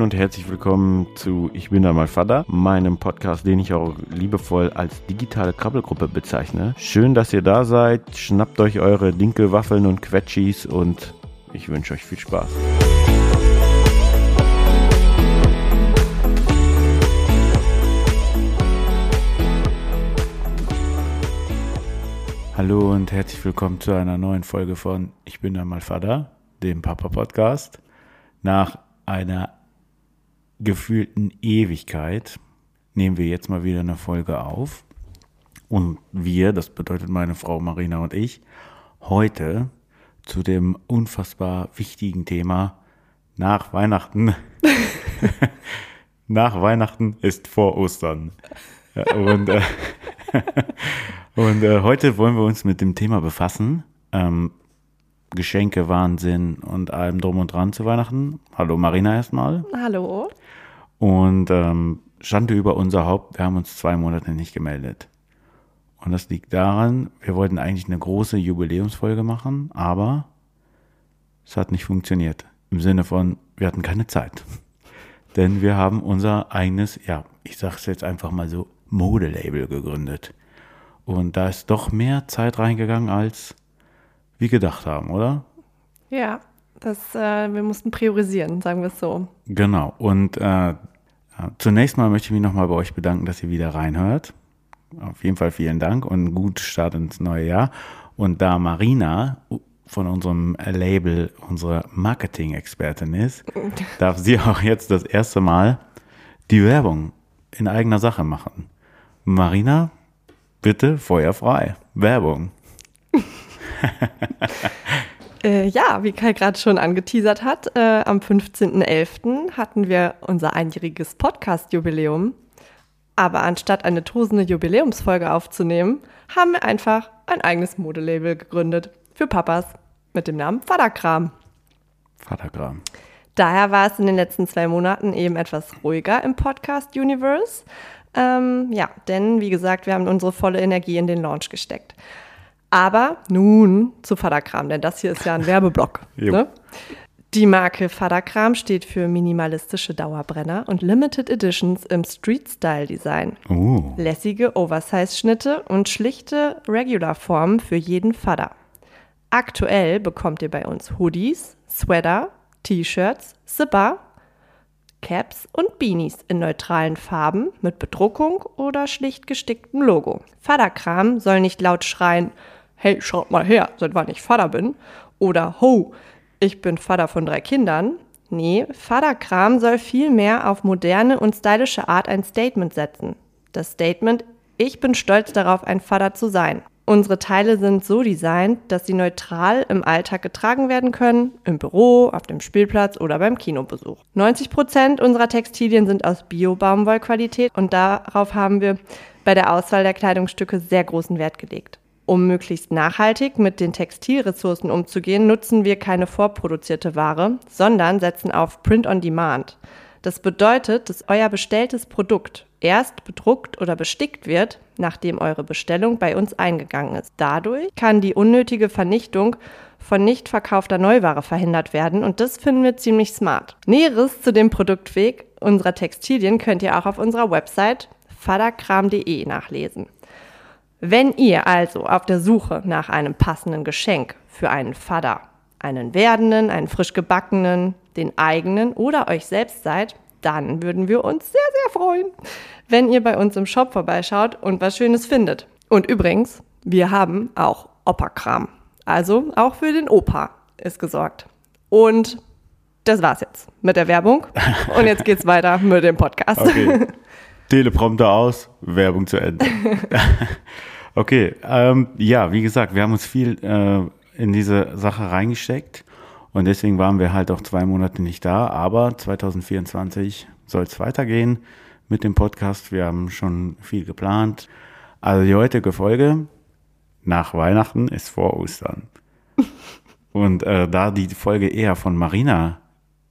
Moin und herzlich willkommen zu Ich bin da mal Vater, meinem Podcast, den ich auch liebevoll als digitale Krabbelgruppe bezeichne. Schön, dass ihr da seid. Schnappt euch eure Dinkelwaffeln und Quetschis und ich wünsche euch viel Spaß. Hallo und herzlich willkommen zu einer neuen Folge von Ich bin da mal Vater, dem Papa Podcast. Nach einer gefühlten Ewigkeit nehmen wir jetzt mal wieder eine Folge auf. Und wir, das bedeutet meine Frau Marina und ich, heute zu dem unfassbar wichtigen Thema nach Weihnachten. nach Weihnachten ist vor Ostern. Und, äh, und äh, heute wollen wir uns mit dem Thema befassen. Ähm, Geschenke, Wahnsinn und allem drum und dran zu Weihnachten. Hallo Marina erstmal. Hallo. Und ähm, Schande über unser Haupt, wir haben uns zwei Monate nicht gemeldet. Und das liegt daran, wir wollten eigentlich eine große Jubiläumsfolge machen, aber es hat nicht funktioniert. Im Sinne von, wir hatten keine Zeit. Denn wir haben unser eigenes, ja, ich sag's jetzt einfach mal so, Modelabel gegründet. Und da ist doch mehr Zeit reingegangen, als wir gedacht haben, oder? Ja, das, äh, wir mussten priorisieren, sagen wir es so. Genau. Und äh, zunächst mal möchte ich mich nochmal bei euch bedanken, dass ihr wieder reinhört. Auf jeden Fall vielen Dank und einen guten Start ins neue Jahr. Und da Marina von unserem Label unsere Marketing-Expertin ist, darf sie auch jetzt das erste Mal die Werbung in eigener Sache machen. Marina, bitte feuerfrei. Werbung. äh, ja, wie Kai gerade schon angeteasert hat, äh, am 15.11. hatten wir unser einjähriges Podcast-Jubiläum. Aber anstatt eine tosende Jubiläumsfolge aufzunehmen, haben wir einfach ein eigenes Modelabel gegründet für Papas mit dem Namen Vaterkram. Vaterkram. Daher war es in den letzten zwei Monaten eben etwas ruhiger im Podcast-Universe. Ähm, ja, denn wie gesagt, wir haben unsere volle Energie in den Launch gesteckt. Aber nun zu Vaterkram, denn das hier ist ja ein Werbeblock. ne? Die Marke Vaterkram steht für minimalistische Dauerbrenner und Limited Editions im Street-Style-Design. Oh. Lässige Oversize-Schnitte und schlichte Regular-Formen für jeden Vater. Aktuell bekommt ihr bei uns Hoodies, Sweater, T-Shirts, Zipper, Caps und Beanies in neutralen Farben mit Bedruckung oder schlicht gesticktem Logo. Vaterkram soll nicht laut schreien, hey, schaut mal her, seit wann ich Vater bin, oder ho, ich bin Vater von drei Kindern. Nee, Vaterkram soll vielmehr auf moderne und stylische Art ein Statement setzen. Das Statement, ich bin stolz darauf, ein Vater zu sein. Unsere Teile sind so designt, dass sie neutral im Alltag getragen werden können, im Büro, auf dem Spielplatz oder beim Kinobesuch. 90 Prozent unserer Textilien sind aus Bio-Baumwollqualität und darauf haben wir bei der Auswahl der Kleidungsstücke sehr großen Wert gelegt. Um möglichst nachhaltig mit den Textilressourcen umzugehen, nutzen wir keine vorproduzierte Ware, sondern setzen auf Print on Demand. Das bedeutet, dass euer bestelltes Produkt erst bedruckt oder bestickt wird, nachdem eure Bestellung bei uns eingegangen ist. Dadurch kann die unnötige Vernichtung von nicht verkaufter Neuware verhindert werden und das finden wir ziemlich smart. Näheres zu dem Produktweg unserer Textilien könnt ihr auch auf unserer Website vaderkram.de nachlesen. Wenn ihr also auf der Suche nach einem passenden Geschenk für einen Vater, einen werdenden, einen frisch gebackenen, den eigenen oder euch selbst seid, dann würden wir uns sehr, sehr freuen, wenn ihr bei uns im Shop vorbeischaut und was Schönes findet. Und übrigens, wir haben auch Opa-Kram. Also auch für den Opa ist gesorgt. Und das war's jetzt mit der Werbung. Und jetzt geht's weiter mit dem Podcast. Okay. Teleprompter aus, Werbung zu Ende. okay, ähm, ja, wie gesagt, wir haben uns viel äh, in diese Sache reingesteckt und deswegen waren wir halt auch zwei Monate nicht da. Aber 2024 soll es weitergehen mit dem Podcast. Wir haben schon viel geplant. Also die heutige Folge nach Weihnachten ist vor Ostern. Und äh, da die Folge eher von Marina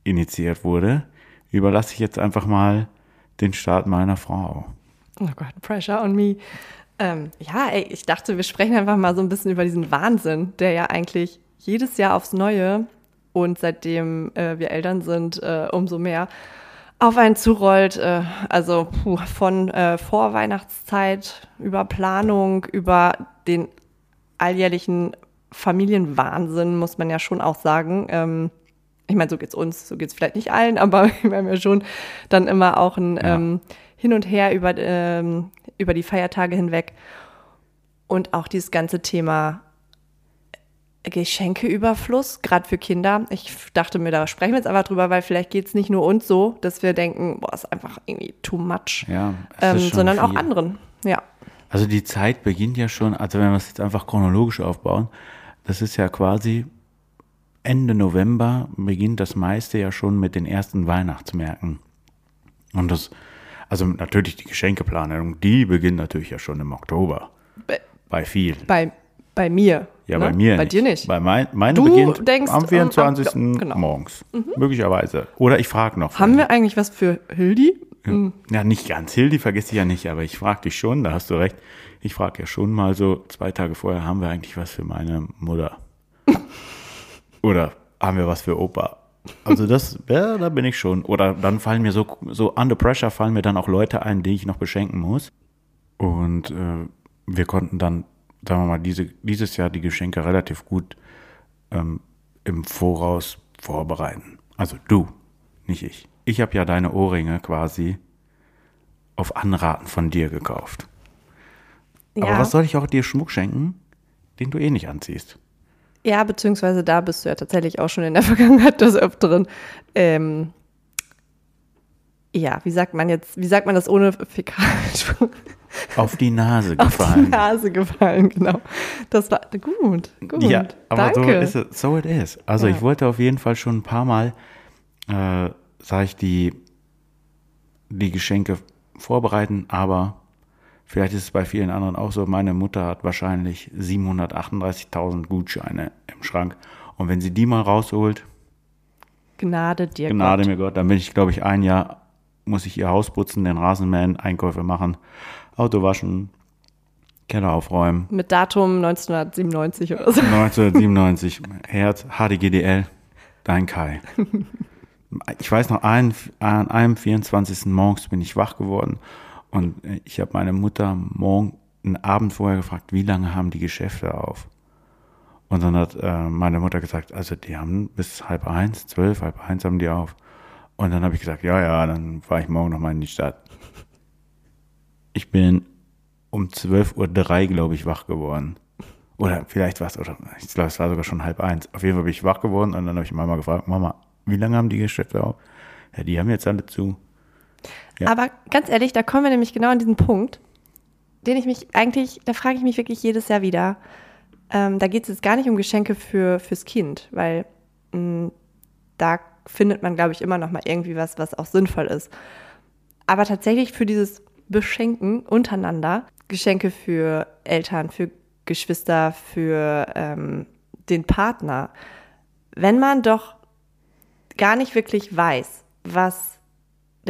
initiiert wurde, überlasse ich jetzt einfach mal den Start meiner Frau. Oh Gott, Pressure on me. Ähm, ja, ey, ich dachte, wir sprechen einfach mal so ein bisschen über diesen Wahnsinn, der ja eigentlich jedes Jahr aufs Neue und seitdem äh, wir Eltern sind, äh, umso mehr auf einen zurollt. Äh, also puh, von äh, Vorweihnachtszeit über Planung, über den alljährlichen Familienwahnsinn, muss man ja schon auch sagen. Ähm, ich meine, so geht's uns, so geht's vielleicht nicht allen, aber wir haben ja schon dann immer auch ein Ja. ähm, Hin und Her über, ähm, über die Feiertage hinweg. Und auch dieses ganze Thema Geschenkeüberfluss, gerade für Kinder. Ich dachte mir, da sprechen wir jetzt einfach drüber, weil vielleicht geht's nicht nur uns so, dass wir denken, boah, ist einfach irgendwie too much, Ja, es ähm, sondern auch viel. anderen. Ja. Also die Zeit beginnt ja schon, also wenn wir es jetzt einfach chronologisch aufbauen, das ist ja quasi Ende November beginnt das meiste ja schon mit den ersten Weihnachtsmärkten. Und das, also natürlich die Geschenkeplanung, die beginnt natürlich ja schon im Oktober. Bei, Bei vielen. bei, bei mir. Ja, ne? bei mir Bei nicht. dir nicht. Bei mein, meine Du beginnt denkst, am ähm, 24. am- ja, genau. morgens. Möglicherweise. Oder ich frage noch. Haben wir eigentlich was für Hildi? Ja, nicht ganz. Hildi vergisst ich ja nicht, aber ich frage dich schon, da hast du recht. Ich frage ja schon mal so, zwei Tage vorher, haben wir eigentlich was für meine Mutter? Oder haben wir was für Opa? Also das, ja, da bin ich schon. Oder dann fallen mir so, so under pressure fallen mir dann auch Leute ein, die ich noch beschenken muss. Und äh, wir konnten dann, sagen wir mal, diese, dieses Jahr die Geschenke relativ gut ähm, im Voraus vorbereiten. Also du, nicht ich. Ich habe ja deine Ohrringe quasi auf Anraten von dir gekauft. Ja. Aber was soll ich auch dir Schmuck schenken, den du eh nicht anziehst? Ja, beziehungsweise da bist du ja tatsächlich auch schon in der Vergangenheit des Öfteren. Ähm, ja, wie sagt man jetzt, wie sagt man das ohne Fäkal Auf die Nase auf die gefallen. Nase gefallen, genau. Das war gut, gut. Ja, aber Danke. so ist es, so it is. Also Ja. ich wollte auf jeden Fall schon ein paar Mal, äh, sag ich, die, die Geschenke vorbereiten, aber vielleicht ist es bei vielen anderen auch so. Meine Mutter hat wahrscheinlich 738.000 Gutscheine im Schrank. Und wenn sie die mal rausholt, Gnade dir Gnade Gott. mir Gott, dann bin ich, glaube ich, ein Jahr, muss ich ihr Haus putzen, den Rasenmähen, Einkäufe machen, Auto waschen, Keller aufräumen. Mit Datum 1997 oder so. 1997, Herz, HDGDL, dein Kai. Ich weiß noch, an einem 24. morgens bin ich wach geworden und ich habe meine Mutter morgen, einen Abend vorher gefragt, wie lange haben die Geschäfte auf? Und dann hat äh, meine Mutter gesagt, also die haben bis halb eins, zwölf, halb eins haben die auf. Und dann habe ich gesagt, ja, ja, dann fahre ich morgen nochmal in die Stadt. Ich bin um 12.03 Uhr, glaube ich, wach geworden. Oder vielleicht war es, oder ich glaube, es war sogar schon halb eins. Auf jeden Fall bin ich wach geworden und dann habe ich Mama gefragt, Mama, wie lange haben die Geschäfte auf? Ja, die haben jetzt alle zu. Ja. Aber ganz ehrlich, da kommen wir nämlich genau an diesen Punkt, den ich mich eigentlich, da frage ich mich wirklich jedes Jahr wieder. Ähm, da geht es jetzt gar nicht um Geschenke für, fürs Kind, weil mh, da findet man, glaube ich, immer noch mal irgendwie was, was auch sinnvoll ist. Aber tatsächlich für dieses Beschenken untereinander, Geschenke für Eltern, für Geschwister, für ähm, den Partner, wenn man doch gar nicht wirklich weiß, was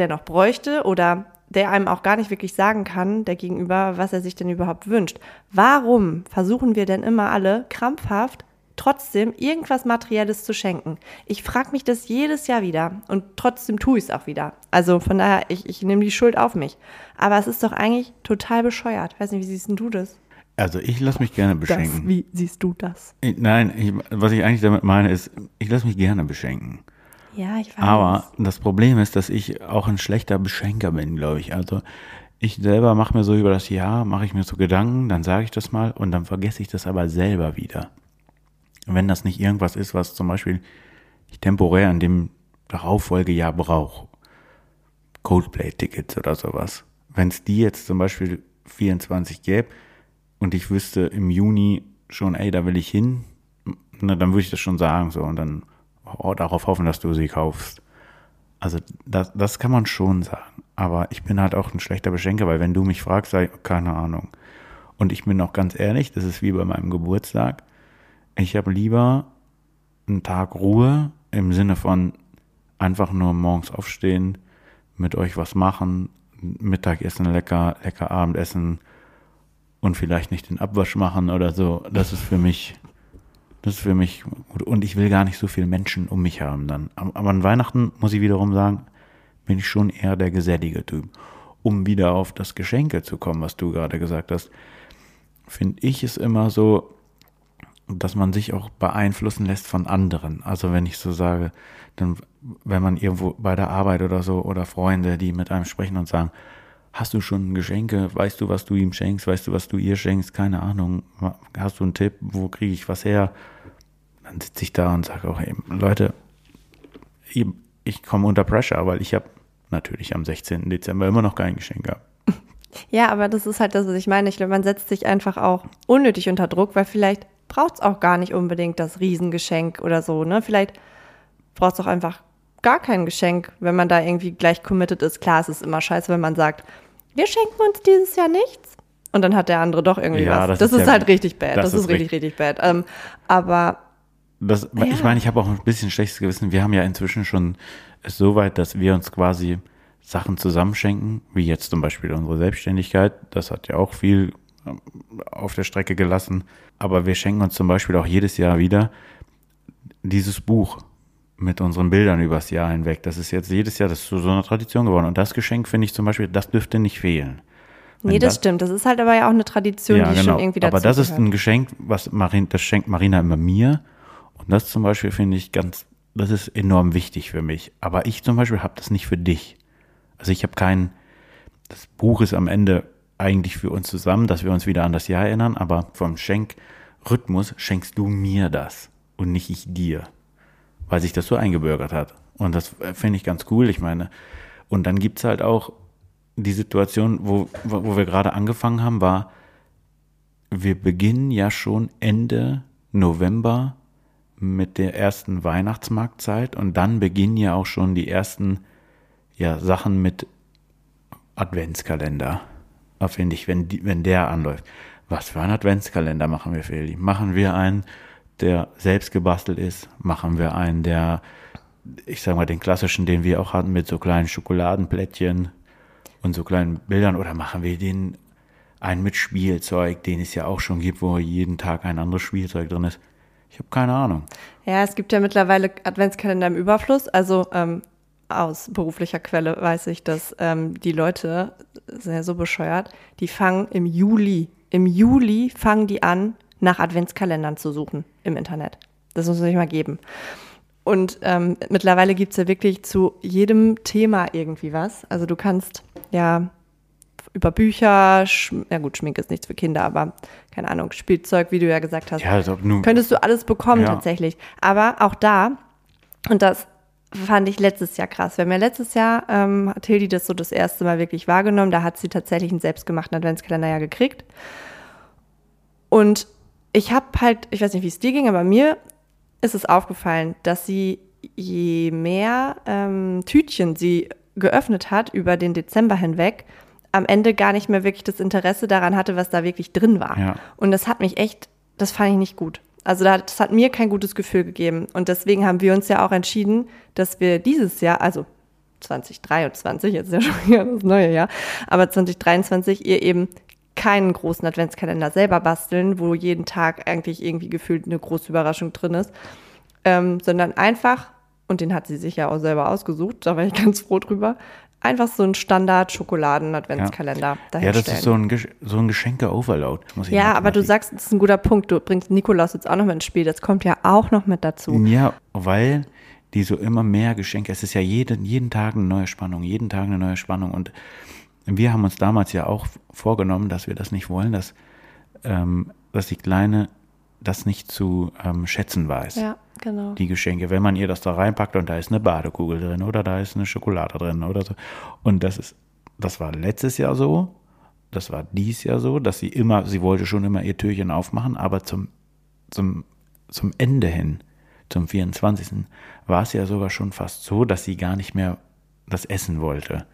der noch bräuchte oder der einem auch gar nicht wirklich sagen kann, der Gegenüber, was er sich denn überhaupt wünscht. Warum versuchen wir denn immer alle krampfhaft trotzdem irgendwas Materielles zu schenken? Ich frage mich das jedes Jahr wieder und trotzdem tue ich es auch wieder. Also von daher, ich, ich nehme die Schuld auf mich. Aber es ist doch eigentlich total bescheuert. Weiß nicht, wie siehst du das? Also ich lasse mich gerne das beschenken. wie siehst du das? Ich, nein, ich, was ich eigentlich damit meine ist, ich lasse mich gerne beschenken. Ja, ich weiß. Aber das Problem ist, dass ich auch ein schlechter Beschenker bin, glaube ich. Also ich selber mache mir so über das Jahr, mache ich mir so Gedanken, dann sage ich das mal und dann vergesse ich das aber selber wieder. Wenn das nicht irgendwas ist, was zum Beispiel ich temporär in dem Darauffolgejahr brauche. Coldplay-Tickets oder sowas. Wenn es die jetzt zum Beispiel 24 gäbe und ich wüsste im Juni schon, ey, da will ich hin, na, dann würde ich das schon sagen so und dann darauf hoffen, dass du sie kaufst. Also das, das kann man schon sagen. Aber ich bin halt auch ein schlechter Beschenker, weil wenn du mich fragst, ich, keine Ahnung. Und ich bin auch ganz ehrlich, das ist wie bei meinem Geburtstag. Ich habe lieber einen Tag Ruhe im Sinne von einfach nur morgens aufstehen, mit euch was machen, Mittagessen lecker, lecker Abendessen und vielleicht nicht den Abwasch machen oder so. Das ist für mich, das ist für mich gut. Und ich will gar nicht so viele Menschen um mich haben dann. Aber an Weihnachten muss ich wiederum sagen, bin ich schon eher der gesellige Typ. Um wieder auf das Geschenke zu kommen, was du gerade gesagt hast, finde ich es immer so, dass man sich auch beeinflussen lässt von anderen. Also wenn ich so sage, dann, wenn man irgendwo bei der Arbeit oder so oder Freunde, die mit einem sprechen und sagen, hast du schon Geschenke, weißt du, was du ihm schenkst, weißt du, was du ihr schenkst, keine Ahnung, hast du einen Tipp, wo kriege ich was her? Dann sitze ich da und sage auch eben, Leute, ich, komme unter Pressure, weil ich habe natürlich am 16. Dezember immer noch kein Geschenk gehabt. Ja, aber das ist halt das, was ich meine. Ich glaube, man setzt sich einfach auch unnötig unter Druck, weil vielleicht braucht es auch gar nicht unbedingt das Riesengeschenk oder so, ne? Vielleicht braucht es auch einfach gar kein Geschenk, wenn man da irgendwie gleich committed ist. Klar, es ist immer scheiße, wenn man sagt, wir schenken uns dieses Jahr nichts. Und dann hat der andere doch irgendwie Ja, was. das Das, ist ist, ja- halt richtig bad. das Das, ist ist richtig, richtig bad. Ähm, aber Das, Ich Ja. meine, ich habe auch ein bisschen schlechtes Gewissen. Wir haben ja inzwischen schon es so weit, dass wir uns quasi Sachen zusammenschenken, wie jetzt zum Beispiel unsere Selbstständigkeit. Das hat ja auch viel ähm, auf der Strecke gelassen. Aber wir schenken uns zum Beispiel auch jedes Jahr wieder dieses Buch mit unseren Bildern übers Jahr hinweg. Das ist jetzt jedes Jahr, das ist zu so einer Tradition geworden. Und das Geschenk finde ich zum Beispiel, das dürfte nicht fehlen. nee, Wenn das stimmt. Das ist halt aber ja auch eine Tradition, die schon irgendwie dazu Aber das ist gehört. ein Geschenk, was Marin, das schenkt Marina immer mir. Und das zum Beispiel finde ich ganz, das ist enorm wichtig für mich. Aber ich zum Beispiel habe das nicht für dich. Also ich habe keinen, das Buch ist am Ende eigentlich für uns zusammen, dass wir uns wieder an das Jahr erinnern, aber vom Schenkrhythmus schenkst du mir das und nicht ich dir. Weil sich das so eingebürgert hat. Und das äh, finde ich ganz cool. Ich meine, und dann gibt's halt auch die Situation, wo, wo wir gerade angefangen haben, war, wir beginnen ja schon Ende November mit der ersten Weihnachtsmarktzeit und dann beginnen ja auch schon die ersten ja, Sachen mit Adventskalender. Finde ich, wenn, die, wenn der anläuft. Was für einen Adventskalender machen wir, Feli? Machen wir einen, der selbst gebastelt ist? Machen wir einen, der, ich sag mal, den klassischen, den wir auch hatten, mit so kleinen Schokoladenplättchen und so kleinen Bildern? Oder machen wir den einen mit Spielzeug, den es ja auch schon gibt, wo jeden Tag ein anderes Spielzeug drin ist? Ich habe keine Ahnung. Ja, es gibt ja mittlerweile Adventskalender im Überfluss. Also ähm, aus beruflicher Quelle weiß ich, dass ähm, die Leute, sind ja so bescheuert, die fangen im Juli, im Juli fangen die an, nach Adventskalendern zu suchen im Internet. Das muss man sich mal geben. Und ähm, mittlerweile gibt's ja wirklich zu jedem Thema irgendwie was. Also du kannst ja über Bücher, ja gut, Schminke ist nichts für Kinder, aber keine Ahnung, Spielzeug, wie du ja gesagt hast. Ja, als ob nur, Könntest du alles bekommen Ja. tatsächlich. Aber auch da, und das fand ich letztes Jahr krass. Wir haben ja letztes Jahr, ähm, hat Hildi das so das erste Mal wirklich wahrgenommen. Da hat sie tatsächlich einen selbstgemachten Adventskalender ja gekriegt. Und ich habe halt, ich weiß nicht, wie es dir ging, aber mir ist es aufgefallen, dass sie je mehr ähm, Tütchen sie geöffnet hat über den Dezember hinweg, am Ende gar nicht mehr wirklich das Interesse daran hatte, was da wirklich drin war. Ja. Und das hat mich echt, das fand ich nicht gut. Also da- das hat mir kein gutes Gefühl gegeben. Und deswegen haben wir uns ja auch entschieden, dass wir dieses Jahr, also 2023, jetzt ist ja schon wieder das neue Jahr, aber 2023 ihr eben keinen großen Adventskalender selber basteln, wo jeden Tag eigentlich irgendwie gefühlt eine große Überraschung drin ist, ähm, sondern einfach, und den hat sie sich ja auch selber ausgesucht, da war ich ganz froh drüber, einfach so einen Standard-Schokoladen-Adventskalender ja, dahinstellen. das ist so ein, Gesch- so ein Geschenke-Overload. muss ich Ja, aber du sagst, das ist ein guter Punkt. Du bringst Nikolaus jetzt auch noch mit ins Spiel. Das kommt ja auch noch mit dazu. Ja, weil die so immer mehr Geschenke, es ist ja jeden, jeden Tag eine neue Spannung, jeden Tag eine neue Spannung. Und wir haben uns damals ja auch vorgenommen, dass wir das nicht wollen, dass, ähm, dass die Kleine das nicht zu ähm, schätzen weiß. Ja, genau. die Geschenke, wenn man ihr das da reinpackt und da ist eine Badekugel drin oder da ist eine Schokolade drin oder so. Und das ist, das war letztes Jahr so, das war dies Jahr so, dass sie immer, sie wollte schon immer ihr Türchen aufmachen, aber zum, zum, zum Ende hin, zum 24. war es ja sogar schon fast so, dass sie gar nicht mehr das essen wollte.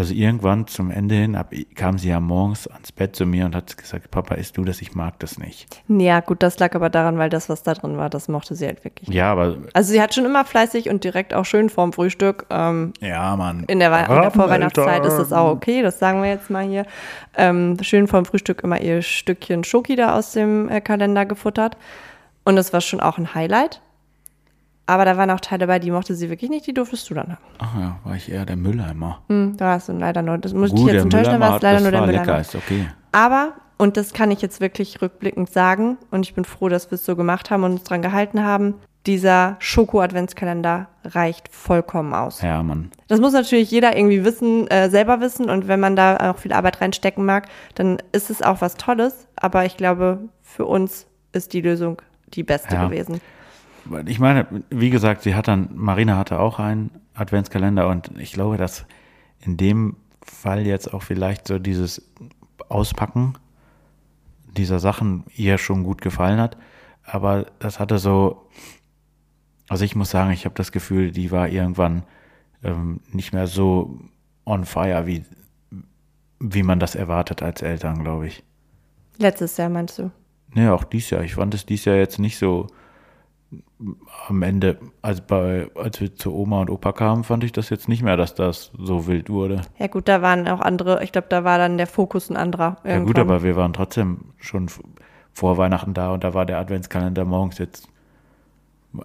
Also irgendwann zum Ende hin ab, kam sie ja morgens ans Bett zu mir und hat gesagt, Papa, isst du das? Ich mag das nicht. Ja, gut, das lag aber daran, weil das, was da drin war, das mochte sie halt wirklich. Ja, aber Also sie hat schon immer fleißig und direkt auch schön vorm Frühstück. Ähm, ja, Mann. in der, in der Vorweihnachtszeit ist das auch okay, das sagen wir jetzt mal hier. Ähm, schön vorm Frühstück immer ihr Stückchen Schoki da aus dem äh, Kalender gefuttert. Und das war schon auch ein Highlight. Aber da waren auch Teile dabei, die mochte sie wirklich nicht, die durftest du dann haben. Ach ja, war ich eher der Mülleimer. Hm, da hast du leider nur, das muss ich Gut, jetzt der enttäuschen, da Mülleimer war es leider nur der war lecker, Mülleimer. ist okay. Aber, und das kann ich jetzt wirklich rückblickend sagen, und ich bin froh, dass wir es so gemacht haben und uns dran gehalten haben, dieser Schoko-Adventskalender reicht vollkommen aus. Ja, Mann. Das muss natürlich jeder irgendwie wissen, äh, selber wissen. Und wenn man da auch viel Arbeit reinstecken mag, dann ist es auch was Tolles. Aber ich glaube, für uns ist die Lösung die beste Ja. gewesen. Ich meine, wie gesagt, sie hat dann, Marina hatte auch einen Adventskalender und ich glaube, dass in dem Fall jetzt auch vielleicht so dieses Auspacken dieser Sachen ihr schon gut gefallen hat. Aber das hatte so, also ich muss sagen, ich habe das Gefühl, die war irgendwann ähm, nicht mehr so on fire, wie, wie man das erwartet als Eltern, glaube ich. Letztes Jahr meinst du? Nee, auch dies Jahr. Ich fand es dies Jahr jetzt nicht so am Ende, als, bei, als wir zu Oma und Opa kamen, fand ich das jetzt nicht mehr, dass das so wild wurde. Ja gut, da waren auch andere, ich glaube, da war dann der Fokus ein anderer. Ja gut, irgendwann. aber wir waren trotzdem schon vor Weihnachten da und da war der Adventskalender morgens jetzt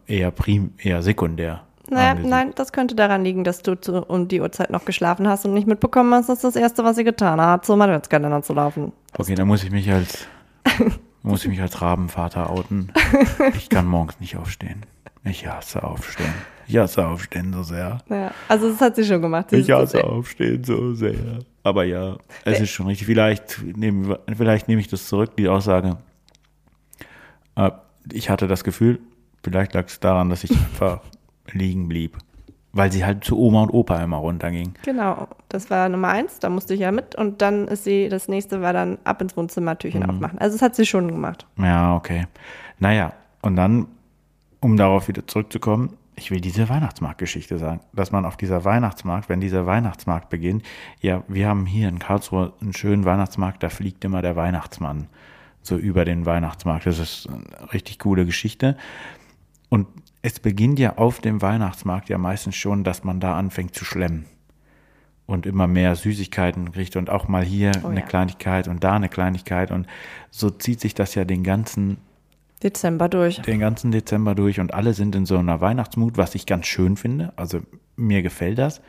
eher prim, eher sekundär. Naja, angesehen. nein, das könnte daran liegen, dass du zu, um die Uhrzeit noch geschlafen hast und nicht mitbekommen hast, dass das Erste, was sie getan hat, zum Adventskalender zu laufen. Okay, dann muss ich mich als muss ich mich als Rabenvater outen. Ich kann morgens nicht aufstehen. Ich hasse aufstehen. Ich hasse aufstehen so sehr. Ja, also das hat sie schon gemacht. Ich hasse aufstehen so sehr. Aber ja, es ist schon richtig. Vielleicht nehmen, wir- vielleicht nehme ich das zurück, die Aussage. Äh, Ich hatte das Gefühl, vielleicht lag es daran, dass ich einfach liegen blieb. Weil sie halt zu Oma und Opa immer runterging. Genau, das war Nummer eins, da musste ich ja mit und dann ist sie, das nächste war dann ab ins Wohnzimmer, Türchen Mhm. aufmachen. Also das hat sie schon gemacht. Ja, okay. Naja, und dann, um darauf wieder zurückzukommen, ich will diese Weihnachtsmarktgeschichte sagen, dass man auf dieser Weihnachtsmarkt, wenn dieser Weihnachtsmarkt beginnt, ja, wir haben hier in Karlsruhe einen schönen Weihnachtsmarkt, da fliegt immer der Weihnachtsmann so über den Weihnachtsmarkt. Das ist eine richtig coole Geschichte. Und es beginnt ja auf dem Weihnachtsmarkt ja meistens schon, dass man da anfängt zu schlemmen und immer mehr Süßigkeiten kriegt und auch mal hier Oh eine ja. Kleinigkeit und da eine Kleinigkeit und so zieht sich das ja den ganzen Dezember durch. den ganzen Dezember durch und alle sind in so einer Weihnachtsmut, was ich ganz schön finde. Also mir gefällt das.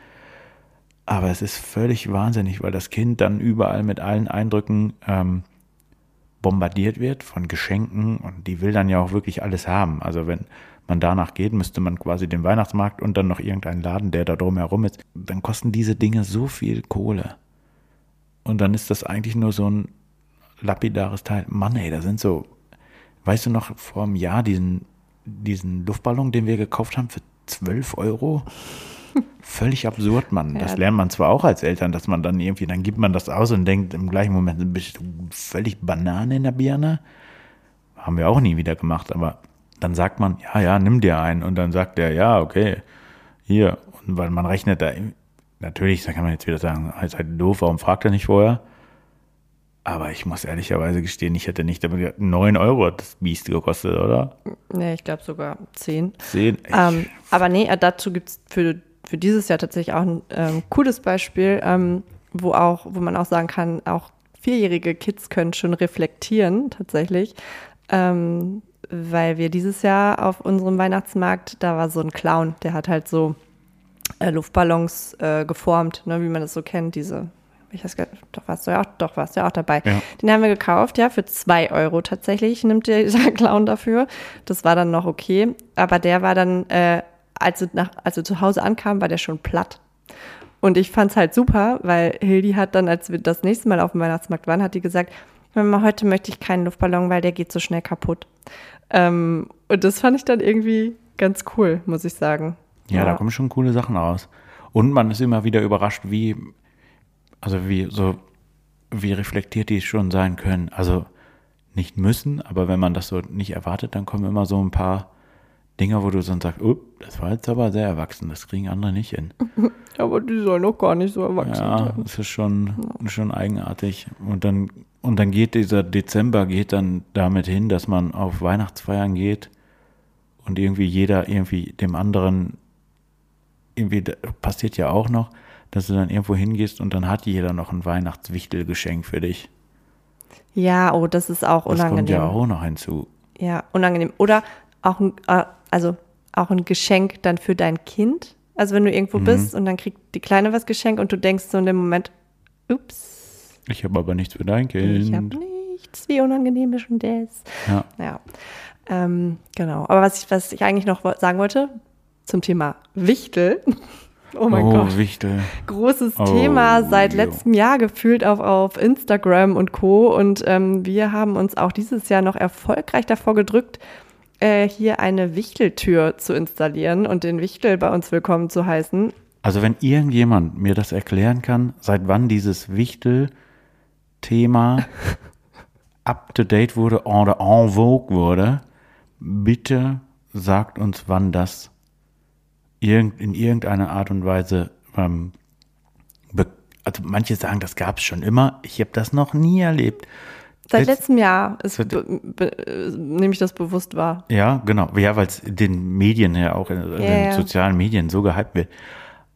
Aber es ist völlig wahnsinnig, weil das Kind dann überall mit allen Eindrücken ähm, bombardiert wird von Geschenken und die will dann ja auch wirklich alles haben. Also wenn man danach geht, müsste man quasi den Weihnachtsmarkt und dann noch irgendeinen Laden, der da drumherum ist, dann kosten diese Dinge so viel Kohle. Und dann ist das eigentlich nur so ein lapidares Teil. Mann, ey, da sind so, weißt du noch, vor einem Jahr diesen, diesen Luftballon, den wir gekauft haben für 12 Euro? Völlig absurd, Mann. Das Ja. lernt man zwar auch als Eltern, dass man dann irgendwie, dann gibt man das aus und denkt im gleichen Moment, bist du völlig Banane in der Birne? Haben wir auch nie wieder gemacht, aber dann sagt man, ja, ja, nimm dir einen. Und dann sagt der, ja, okay, hier. Und weil man rechnet da, natürlich, da kann man jetzt wieder sagen, ist halt doof, warum fragt er nicht vorher? Aber ich muss ehrlicherweise gestehen, ich hätte nicht damit gedacht, 9 Euro hat das Biest gekostet, oder? Nee, ich glaube sogar zehn. 10? Ähm, aber nee, äh, dazu gibt es für, für dieses Jahr tatsächlich auch ein ähm, cooles Beispiel, ähm, wo auch, wo man auch sagen kann, auch vierjährige Kids können schon reflektieren tatsächlich. Ähm, weil wir dieses Jahr auf unserem Weihnachtsmarkt, da war so ein Clown, der hat halt so äh, Luftballons äh, geformt, ne, wie man das so kennt, diese. Ich weiß gar nicht, doch warst du ja auch, doch warst du ja auch dabei. Ja. Den haben wir gekauft, ja, für zwei Euro tatsächlich nimmt dieser Clown dafür. Das war dann noch okay. Aber der war dann, äh, als, wir nach, als wir zu Hause ankamen, war der schon platt. Und ich fand's halt super, weil Hildi hat dann, als wir das nächste Mal auf dem Weihnachtsmarkt waren, hat die gesagt, Mama, heute möchte ich keinen Luftballon, weil der geht so schnell kaputt. Ähm, und das fand ich dann irgendwie ganz cool, muss ich sagen. Ja, da kommen schon coole Sachen raus. Und man ist immer wieder überrascht, wie, also wie, so, wie reflektiert die schon sein können. Also nicht müssen, aber wenn man das so nicht erwartet, dann kommen immer so ein paar Dinge, wo du dann sagst, oh, das war jetzt aber sehr erwachsen, das kriegen andere nicht hin. Aber die sollen noch gar nicht so erwachsen Ja, sein. das ist schon, schon eigenartig. Und dann, und dann geht dieser Dezember geht dann damit hin, dass man auf Weihnachtsfeiern geht und irgendwie jeder irgendwie dem anderen irgendwie passiert ja auch noch, dass du dann irgendwo hingehst und dann hat jeder noch ein Weihnachtswichtelgeschenk für dich. Ja, oh, das ist auch Das kommt unangenehm. ja auch noch hinzu. Ja, unangenehm. Oder auch, ein- äh, also auch ein Geschenk dann für dein Kind. Also wenn du irgendwo bist und dann kriegt die Kleine was geschenkt und du denkst so in dem Moment, ups, Ich habe aber nichts für dein Kind. ich habe nichts, wie unangenehm ist schon das. Ja. Ja, ähm, genau. Aber was ich, was ich eigentlich noch sagen wollte zum Thema Wichtel. Oh mein oh, Gott. Wichtel. Großes Oh, Thema seit jo. letztem Jahr gefühlt auf, auf Instagram und Co. Und ähm, wir haben uns auch dieses Jahr noch erfolgreich davor gedrückt, äh, hier eine Wichteltür zu installieren und den Wichtel bei uns willkommen zu heißen. Also wenn irgendjemand mir das erklären kann, seit wann dieses Wichtel-Thema up to date wurde oder en vogue wurde, bitte sagt uns, wann das irgend, in irgendeiner Art und Weise, ähm, also manche sagen, das gab es schon immer. Ich habe das noch nie erlebt. Seit Letz- letztem Jahr ist, äh, nehme ich das bewusst wahr. Ja, genau. Ja, weil es den Medien ja auch Ja, den sozialen Medien so gehypt wird.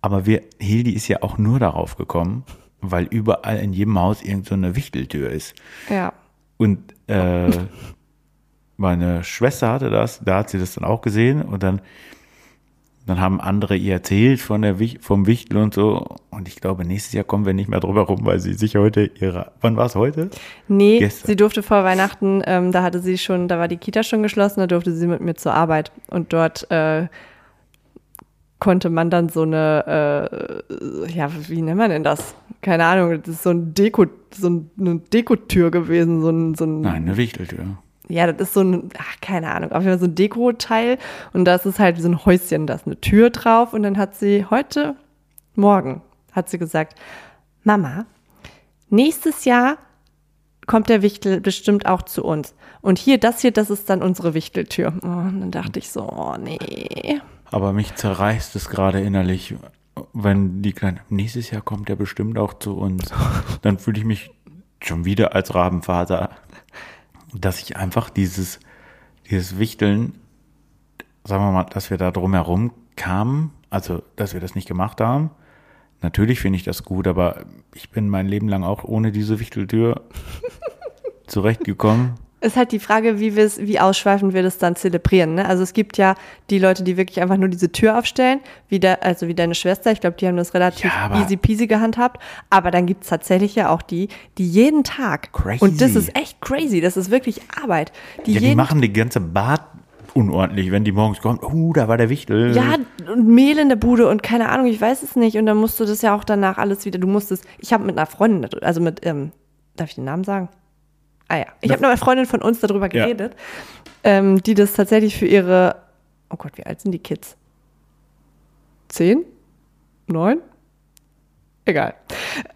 Aber wir, Hildi ist ja auch nur darauf gekommen, weil überall in jedem Haus irgend so eine Wichteltür ist. Ja. Und äh, meine Schwester hatte das, da hat sie das dann auch gesehen und dann, dann haben andere ihr erzählt von der Wich, vom Wichtel und so. Und ich glaube, nächstes Jahr kommen wir nicht mehr drüber rum, weil sie sich heute ihre, wann war es heute? Nee, Gestern. sie durfte vor Weihnachten, ähm, da hatte sie schon, da war die Kita schon geschlossen, da durfte sie mit mir zur Arbeit. Und dort äh, konnte man dann so eine, äh, ja, wie nennt man denn das? Keine Ahnung, das ist so ein Deko, so ein- eine Dekotür gewesen, so ein, so ein Nein, eine Wichteltür. ja, das ist so ein, ach, keine Ahnung, auf jeden Fall so ein Deko-Teil. Und das ist halt so ein Häuschen, da ist eine Tür drauf. Und dann hat sie heute, morgen, hat sie gesagt, Mama, nächstes Jahr kommt der Wichtel bestimmt auch zu uns. Und hier, das hier, das ist dann unsere Wichteltür. Oh, und dann dachte ich so, oh nee. Aber mich zerreißt es gerade innerlich, wenn die Kleine, nächstes Jahr kommt er bestimmt auch zu uns. Dann fühle ich mich schon wieder als Rabenvater, dass ich einfach dieses, dieses Wichteln, sagen wir mal, dass wir da drumherum kamen, also dass wir das nicht gemacht haben. Natürlich finde ich das gut, aber ich bin mein Leben lang auch ohne diese Wichteltür zurechtgekommen. Ist halt die Frage, wie wir es, wie ausschweifend wir das dann zelebrieren. Ne? Also es gibt ja die Leute, die wirklich einfach nur diese Tür aufstellen, wie der, also wie deine Schwester. Ich glaube, die haben das relativ Ja, easy peasy gehandhabt. Aber dann gibt es tatsächlich ja auch die, die jeden Tag. Crazy. Und das ist echt crazy. Das ist wirklich Arbeit. Die Ja, die machen die ganze Bad unordentlich, wenn die morgens kommen. Uh, da war der Wichtel. Ja, und Mehl in der Bude und keine Ahnung, ich weiß es nicht. Und dann musst du das ja auch danach alles wieder, du musstest, ich habe mit einer Freundin, also mit, ähm, darf ich den Namen sagen? Ah ja, ich Ja. habe mit einer Freundin von uns darüber Ja. geredet, ähm, die das tatsächlich für ihre, oh Gott, wie alt sind die Kids? Zehn? Neun? Egal.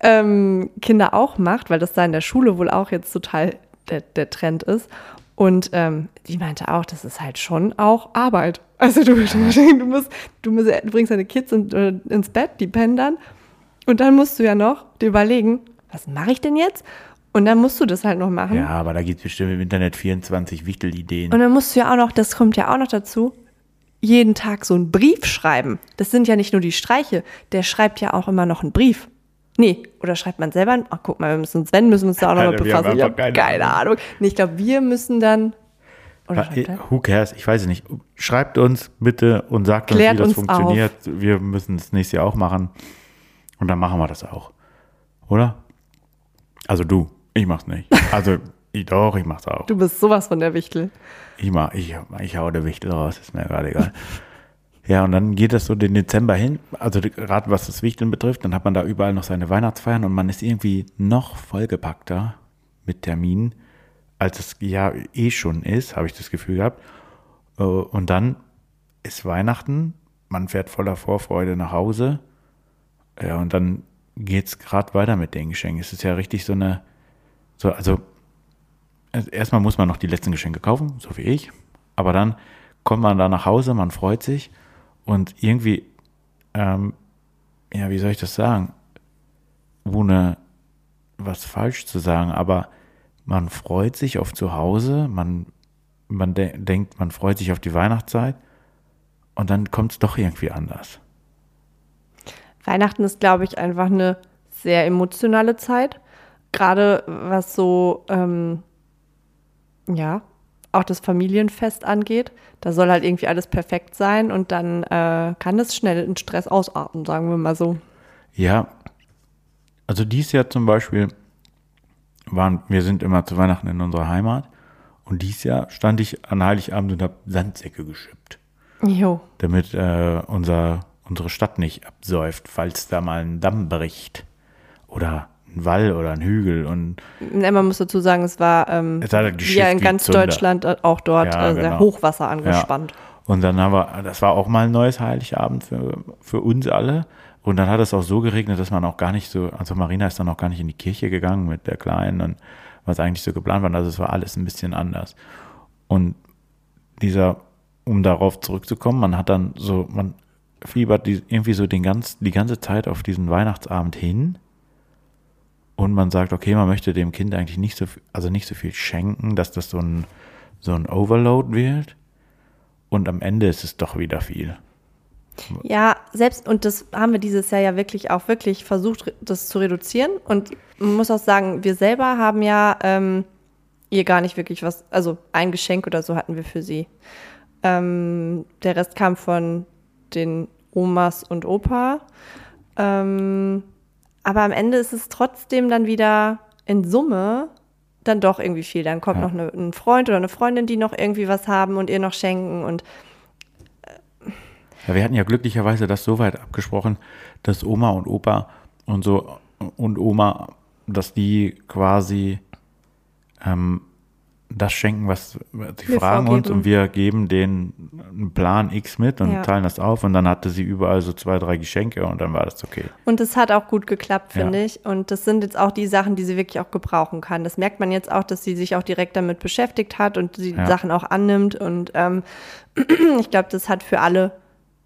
Ähm, Kinder auch macht, weil das da in der Schule wohl auch jetzt total der, der Trend ist. Und ähm, die meinte auch, das ist halt schon auch Arbeit. Also du, du, du musst, du, musst, du bringst deine Kids in, äh, ins Bett, die pennen dann. Und dann musst du ja noch dir überlegen, was mache ich denn jetzt? Und dann musst du das halt noch machen. Ja, aber da gibt es bestimmt im Internet 24 Wichtelideen. Und dann musst du ja auch noch, das kommt ja auch noch dazu, jeden Tag so einen Brief schreiben. Das sind ja nicht nur die Streiche, der schreibt ja auch immer noch einen Brief. Nee, oder schreibt man selber einen? Ach, guck mal, wir müssen uns, wenn, müssen wir uns da auch nochmal befassen. Ich habe keine keine Ahnung. Nee, ich glaube, wir müssen dann. Oder er? Who cares? Ich weiß es nicht. Schreibt uns bitte und sagt uns, Klärt wie das uns funktioniert. Wir müssen es nächstes Jahr auch machen. Und dann machen wir das auch. Oder? Also du. Ich mach's nicht. Also, ich, doch, ich mach's auch. Du bist sowas von der Wichtel. Ich mach, ich, ich hau der Wichtel raus, ist mir gerade egal. Ja, und dann geht das so den Dezember hin, also gerade was das Wichteln betrifft, dann hat man da überall noch seine Weihnachtsfeiern und man ist irgendwie noch vollgepackter mit Terminen, als es ja eh schon ist, habe ich das Gefühl gehabt. Äh, Und dann ist Weihnachten, man fährt voller Vorfreude nach Hause. Ja, und dann geht's gerade weiter mit den Geschenken. Es ist ja richtig so eine, so, also erstmal muss man noch die letzten Geschenke kaufen, so wie ich. Aber dann kommt man da nach Hause, man freut sich und irgendwie, ähm, ja, wie soll ich das sagen? Ohne was falsch zu sagen, aber man freut sich auf zu Hause, man, man de denkt, man freut sich auf die Weihnachtszeit und dann kommt es doch irgendwie anders. Weihnachten ist, glaube ich, einfach eine sehr emotionale Zeit. Gerade was so, ähm, ja, auch das Familienfest angeht. Da soll halt irgendwie alles perfekt sein und dann äh, kann es schnell in Stress ausarten, sagen wir mal so. Ja, also dies Jahr zum Beispiel waren, wir sind immer zu Weihnachten in unserer Heimat und dies Jahr stand ich an Heiligabend und habe Sandsäcke geschippt, Jo. damit äh, unser, unsere Stadt nicht absäuft, falls da mal ein Damm bricht oder ein Wall oder ein Hügel und Ne, Man muss dazu sagen, es war ähm, Es ja in ganz Zunder. Deutschland äh, auch dort Ja, sehr genau. Hochwasser angespannt. Und dann haben wir, das war auch mal ein neues Heiligabend für, für uns alle. Und dann hat es auch so geregnet, dass man auch gar nicht so, also Marina ist dann auch gar nicht in die Kirche gegangen mit der Kleinen und was eigentlich so geplant war. Also es war alles ein bisschen anders. Und dieser, um darauf zurückzukommen, man hat dann so, man fiebert die, irgendwie so den ganz, die ganze Zeit auf diesen Weihnachtsabend hin. Und man sagt, okay, man möchte dem Kind eigentlich nicht so, viel- also nicht so viel schenken, dass das so ein, so ein Overload wird. Und am Ende ist es doch wieder viel. Ja, selbst, und das haben wir dieses Jahr ja wirklich auch wirklich versucht, das zu reduzieren. Und man muss auch sagen, wir selber haben ja ähm, ihr gar nicht wirklich was, also ein Geschenk oder so hatten wir für sie. Ähm, der Rest kam von den Omas und Opa. Ähm, aber am Ende ist es trotzdem dann wieder in Summe dann doch irgendwie viel. Dann kommt Ja. noch eine, ein Freund oder eine Freundin, die noch irgendwie was haben und ihr noch schenken und Ja, wir hatten ja glücklicherweise das so weit abgesprochen, dass Oma und Opa und so und Oma, dass die quasi ähm, das schenken, was sie Wir fragen uns und wir geben denen einen Plan X mit und Ja. teilen das auf und dann hatte sie überall so zwei, drei Geschenke und dann war das okay. Und es hat auch gut geklappt, finde Ja. ich. Und das sind jetzt auch die Sachen, die sie wirklich auch gebrauchen kann. Das merkt man jetzt auch, dass sie sich auch direkt damit beschäftigt hat und die Ja. Sachen auch annimmt. Und ähm, ich glaube, das hat für alle,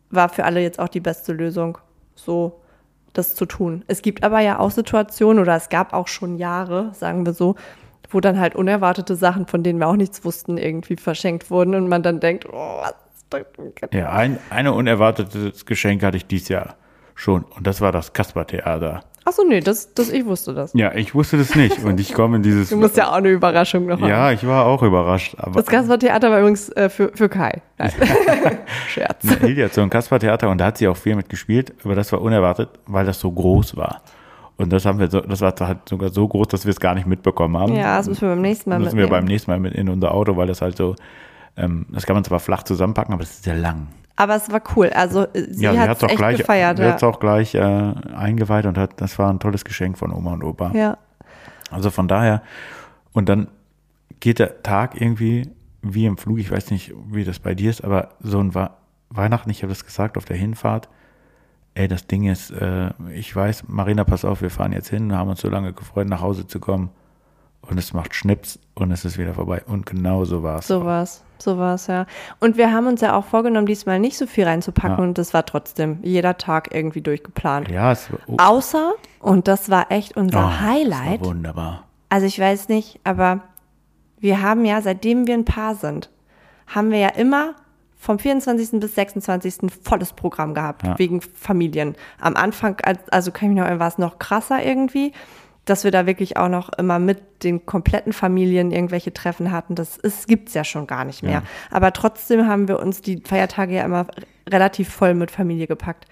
war für alle jetzt auch die beste Lösung, so das zu tun. Es gibt aber ja auch Situationen oder es gab auch schon Jahre, sagen wir so, wo dann halt unerwartete Sachen, von denen wir auch nichts wussten, irgendwie verschenkt wurden und man dann denkt, oh, was ist das denn? Ja, ein, eine unerwartetes Geschenk hatte ich dieses Jahr schon und das war das Kasper-Theater. Achso, nee, das, das, ich wusste das. Ja, ich wusste das nicht und ich komme in dieses... Du musst ja auch eine Überraschung noch haben. Ja, ich war auch überrascht. Aber Das Kasper-Theater war übrigens äh, für, für Kai. Scherz. Hilde hat so ein Kasper-Theater und da hat sie auch viel mitgespielt, aber das war unerwartet, weil das so groß war. Und das haben wir so, das war halt sogar so groß, dass wir es gar nicht mitbekommen haben. Ja, das müssen wir beim nächsten Mal müssen wir mitnehmen. beim nächsten Mal mit in unser Auto, weil das halt so, ähm, das kann man zwar flach zusammenpacken, aber es ist sehr lang. Aber es war cool. Also äh, sie ja, hat hat es es auch gleich, gefeiert. sie Ja. hat's auch gleich äh, eingeweiht und hat, das war ein tolles Geschenk von Oma und Opa. ja. Also von daher, und dann geht der Tag irgendwie wie im Flug, ich weiß nicht, wie das bei dir ist, aber so ein Wa- Weihnachten, ich habe das gesagt auf der Hinfahrt, ey, das Ding ist, äh, ich weiß, Marina, pass auf, wir fahren jetzt hin, haben uns so lange gefreut, nach Hause zu kommen und es macht Schnips und es ist wieder vorbei. Und genau so war es. So war's. So war's, ja. Und wir haben uns ja auch vorgenommen, diesmal nicht so viel reinzupacken Ja. und das war trotzdem jeder Tag irgendwie durchgeplant. Ja, es war, oh, Außer, und das war echt unser oh, Highlight, Das war wunderbar. also ich weiß nicht, aber wir haben ja, seitdem wir ein Paar sind, haben wir ja immer vom 24. bis 26. volles Programm gehabt, Ja. wegen Familien. Am Anfang, als- also kann ich mich noch erinnern, war es noch krasser irgendwie, dass wir da wirklich auch noch immer mit den kompletten Familien irgendwelche Treffen hatten. Das ist, gibt's ja schon gar nicht mehr. Ja. Aber trotzdem haben wir uns die Feiertage ja immer relativ voll mit Familie gepackt.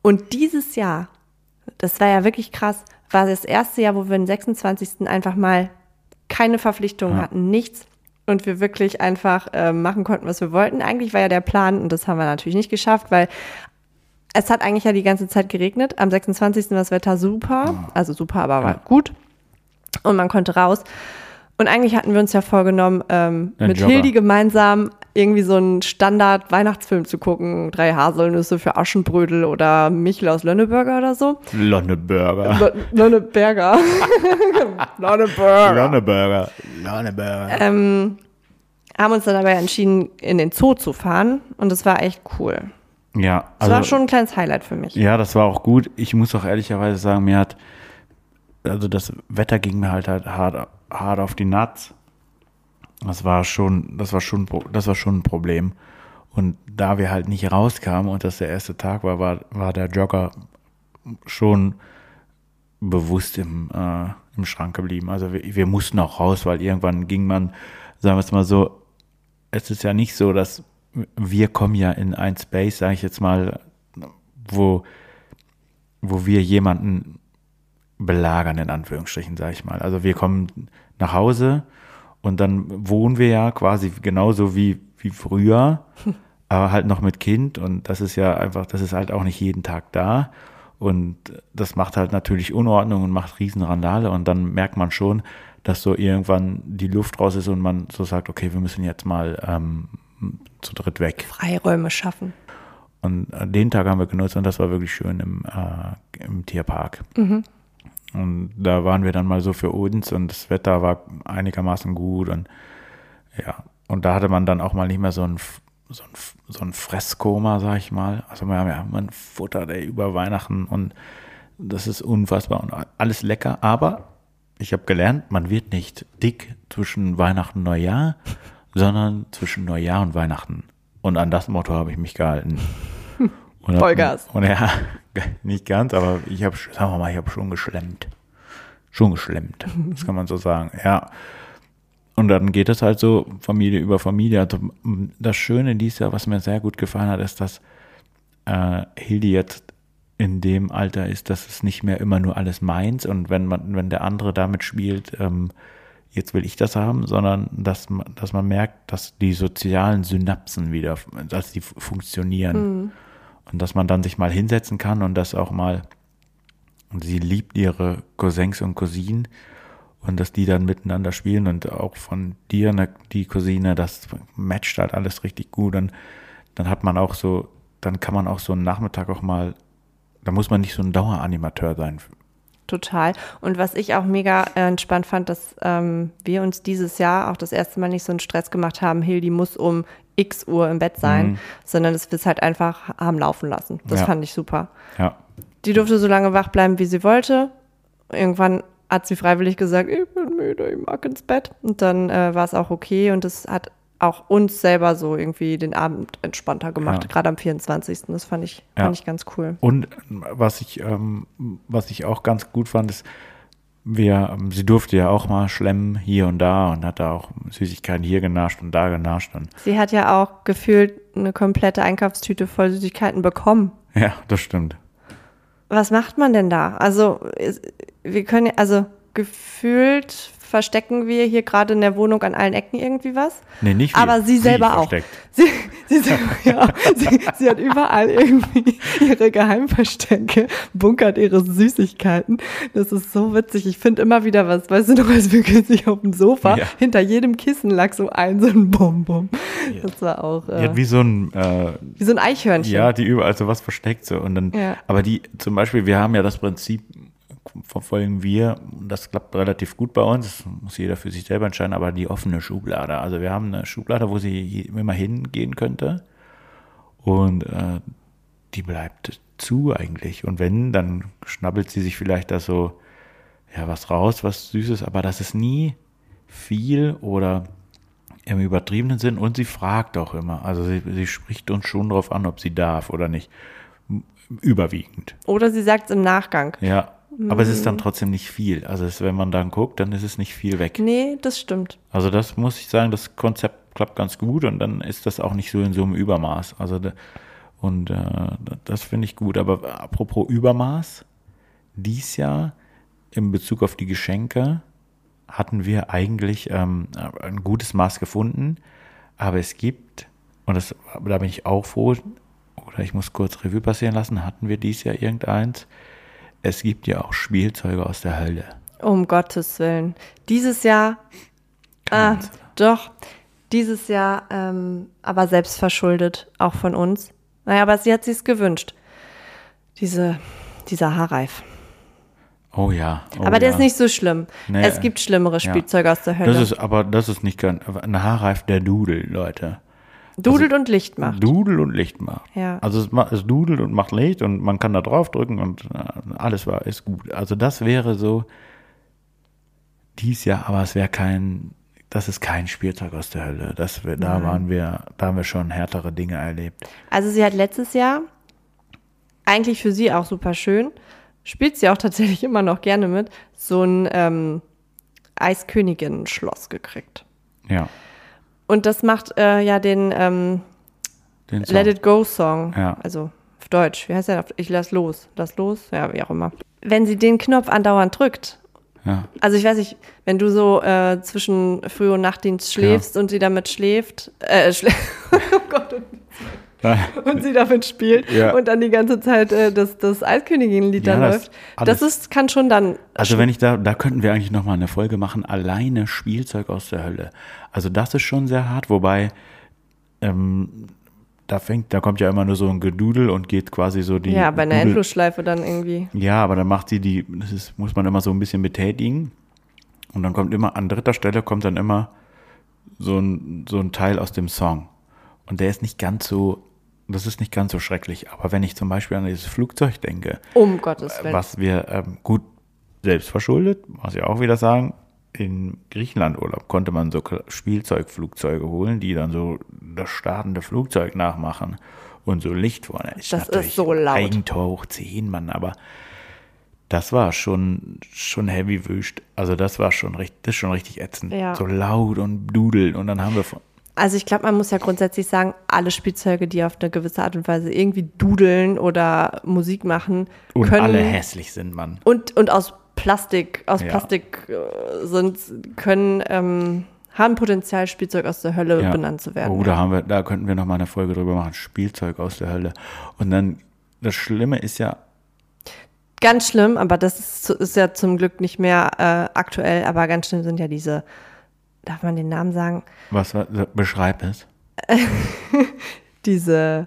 Und dieses Jahr, das war ja wirklich krass, war das erste Jahr, wo wir den 26. einfach mal keine Verpflichtungen Ja. hatten, nichts. Und wir wirklich einfach äh, machen konnten, was wir wollten. Eigentlich war ja der Plan, und das haben wir natürlich nicht geschafft, weil es hat eigentlich ja die ganze Zeit geregnet. Am 26. war das Wetter super, also super, aber war gut. Und man konnte raus. Und eigentlich hatten wir uns ja vorgenommen, ähm, mit Jogger. Hildi gemeinsam irgendwie so einen Standard-Weihnachtsfilm zu gucken. Drei Haselnüsse für Aschenbrödel oder Michel aus Lönneburger oder so. Lonneburger. Lö- Lönneberger. Lönneburger. Lonneburger. Lonneburger. Ähm, haben uns dann aber entschieden, in den Zoo zu fahren. Und das war echt cool. Ja, Das war schon ein kleines Highlight für mich. Ja, das war auch gut. Ich muss auch ehrlicherweise sagen, mir hat, also das Wetter ging mir halt, halt hart, hart auf die Nuts. Das war schon, das war schon, das war schon ein Problem. Und da wir halt nicht rauskamen und das der erste Tag war, war, war der Jogger schon bewusst im, äh, im Schrank geblieben. Also wir, wir mussten auch raus, weil irgendwann ging man, sagen wir es mal so, es ist ja nicht so, dass wir kommen ja in ein Space, sage ich jetzt mal, wo, wo wir jemanden belagern, in Anführungsstrichen, sage ich mal. Also wir kommen nach Hause und dann wohnen wir ja quasi genauso wie, wie früher, aber halt noch mit Kind und das ist ja einfach, das ist halt auch nicht jeden Tag da. Und das macht halt natürlich Unordnung und macht Riesenrandale und dann merkt man schon, dass so irgendwann die Luft raus ist und man so sagt, okay, wir müssen jetzt mal ähm, zu dritt weg. Freiräume schaffen. Und den Tag haben wir genutzt und das war wirklich schön im, äh, im Tierpark. Mhm. Und da waren wir dann mal so für uns und das Wetter war einigermaßen gut und ja, und da hatte man dann auch mal nicht mehr so ein, so ein, so ein Fresskoma, sag ich mal. Also wir haben ja ein Futter der über Weihnachten und das ist unfassbar und alles lecker, aber ich habe gelernt, man wird nicht dick zwischen Weihnachten und Neujahr, sondern zwischen Neujahr und Weihnachten. Und an das Motto habe ich mich gehalten. Und Vollgas. Und ja, nicht ganz, aber ich habe, sagen wir mal, ich habe schon geschlemmt. Schon geschlemmt, das kann man so sagen, ja. Und dann geht es halt so Familie über Familie. Also das Schöne dieses Jahr, was mir sehr gut gefallen hat, ist, dass äh, Hildi jetzt in dem Alter ist, dass es nicht mehr immer nur alles meins und wenn man, wenn der andere damit spielt, ähm, jetzt will ich das haben, sondern dass man, dass man merkt, dass die sozialen Synapsen wieder, dass die funktionieren. Mhm. Und dass man dann sich mal hinsetzen kann und das auch mal, und sie liebt ihre Cousins und Cousinen und dass die dann miteinander spielen und auch von dir, ne, die Cousine, das matcht halt alles richtig gut und dann hat man auch so, dann kann man auch so einen Nachmittag auch mal, da muss man nicht so ein Daueranimateur sein total. Und was ich auch mega äh, entspannt fand, dass ähm, wir uns dieses Jahr auch das erste Mal nicht so einen Stress gemacht haben, Hildi muss um x Uhr im Bett sein, mhm. sondern dass wir es halt einfach haben laufen lassen. Das ja. fand ich super. Ja. Die durfte so lange wach bleiben, wie sie wollte. Irgendwann hat sie freiwillig gesagt, ich bin müde, ich mag ins Bett. Und dann äh, war es auch okay und es hat auch uns selber so irgendwie den Abend entspannter gemacht, ja. gerade am 24. Das fand ich, ja. fand ich ganz cool. Und was ich, ähm, was ich auch ganz gut fand, ist, wir, sie durfte ja auch mal schlemmen hier und da und hat da auch Süßigkeiten hier genascht und da genascht. Und sie hat ja auch gefühlt eine komplette Einkaufstüte voll Süßigkeiten bekommen. Ja, das stimmt. Was macht man denn da? Also, wir können, also gefühlt verstecken wir hier gerade in der Wohnung an allen Ecken irgendwie was. Nee, nicht wir. Aber sie selber sie auch. Sie, sie, selber, ja, sie, sie, hat überall irgendwie ihre Geheimverstecke, bunkert ihre Süßigkeiten. Das ist so witzig. Ich finde immer wieder was. Weißt du noch, als wir sich auf dem Sofa, ja. hinter jedem Kissen lag so ein, so ein Bonbon. Ja. Das war auch. Äh, ja, wie so ein. Äh, wie so ein Eichhörnchen. Ja, die überall so was versteckt so. Und dann, ja. aber die, zum Beispiel, wir haben ja das Prinzip, verfolgen wir, das klappt relativ gut bei uns, das muss jeder für sich selber entscheiden, aber die offene Schublade. Also wir haben eine Schublade, wo sie immer hingehen könnte und äh, die bleibt zu eigentlich. Und wenn, dann schnabbelt sie sich vielleicht da so ja, was raus, was Süßes, aber das ist nie viel oder im übertriebenen Sinn und sie fragt auch immer. Also sie, sie spricht uns schon darauf an, ob sie darf oder nicht. Überwiegend. Oder sie sagt es im Nachgang. Ja, aber es ist dann trotzdem nicht viel. Also es, wenn man dann guckt, dann ist es nicht viel weg. Nee, das stimmt. Also das muss ich sagen, das Konzept klappt ganz gut und dann ist das auch nicht so in so einem Übermaß. Also und äh, das finde ich gut. Aber apropos Übermaß, dies Jahr in Bezug auf die Geschenke hatten wir eigentlich ähm, ein gutes Maß gefunden. Aber es gibt, und das, da bin ich auch froh, oder ich muss kurz Revue passieren lassen, hatten wir dies Jahr irgendeins, es gibt ja auch Spielzeuge aus der Hölle. Um Gottes Willen. Dieses Jahr, ah, doch, dieses Jahr, ähm, aber selbst verschuldet, auch von uns. Naja, aber sie hat sich's gewünscht. Diese, dieser Haarreif. Oh ja. Oh aber der ja. ist nicht so schlimm. Nee, es gibt schlimmere Spielzeuge ja. aus der Hölle. Das ist, aber das ist nicht ganz, ein Haarreif der Dudel, Leute. Dudelt also, und Licht macht. Dudelt und Licht macht. Ja. Also es, es dudelt und macht Licht und man kann da drauf drücken und äh, alles war ist gut. Also das wäre so dies Jahr, aber es wäre kein, das ist kein Spieltag aus der Hölle. Das wir, da waren wir, da haben wir schon härtere Dinge erlebt. Also sie hat letztes Jahr eigentlich für sie auch super schön, spielt sie auch tatsächlich immer noch gerne mit, so ein ähm, Eiskönigin-Schloss gekriegt. Ja. Und das macht äh, ja den ähm, Den. Let It Go Song. Ja. Also auf Deutsch. Wie heißt der? Ich lass los. Lass los? Ja, wie auch immer. Wenn sie den Knopf andauernd drückt. Ja. Also ich weiß nicht, wenn du so äh, zwischen Früh- und Nachtdienst schläfst und sie damit schläft, äh, schlä oh Gott, und, sie damit spielt Ja. und dann die ganze Zeit äh, das, das Eiskönigin-Lied Ja, dann läuft. Das ist, kann schon dann Also wenn ich da, da könnten wir eigentlich nochmal eine Folge machen, alleine Spielzeug aus der Hölle. Also das ist schon sehr hart, wobei ähm, da fängt, da kommt ja immer nur so ein Gedudel und geht quasi so die. ja, bei einer Endlosschleife dann irgendwie. Ja, aber dann macht sie die, das ist, muss man immer so ein bisschen betätigen. Und dann kommt immer, an dritter Stelle kommt dann immer so ein, so ein Teil aus dem Song. Und der ist nicht ganz so, das ist nicht ganz so schrecklich. Aber wenn ich zum Beispiel an dieses Flugzeug denke, Um Gottes Willen. was wir ähm, gut selbst verschuldet, muss ich auch wieder sagen, in Griechenland-Urlaub konnte man so Spielzeugflugzeuge holen, die dann so das startende Flugzeug nachmachen und so Licht vorne. Ist Das ist so laut. Eigentor hoch 10, Mann, aber das war schon, schon heavy wüst. Also das war schon richtig, das ist schon richtig ätzend. Ja. So laut und dudeln und dann haben wir von, Also ich glaube, man muss ja grundsätzlich sagen, alle Spielzeuge, die auf eine gewisse Art und Weise irgendwie dudeln oder Musik machen, und können alle hässlich sind, Mann. und, und aus Plastik, aus Ja. Plastik äh, sind, können, ähm, haben Potenzial, Spielzeug aus der Hölle Ja. benannt zu werden. Oh, da haben wir, da könnten wir noch mal eine Folge drüber machen. Spielzeug aus der Hölle. Und dann, das Schlimme ist ja, Ganz schlimm, aber das ist, ist ja zum Glück nicht mehr äh, aktuell, aber ganz schlimm sind ja diese, darf man den Namen sagen, was beschreib es. diese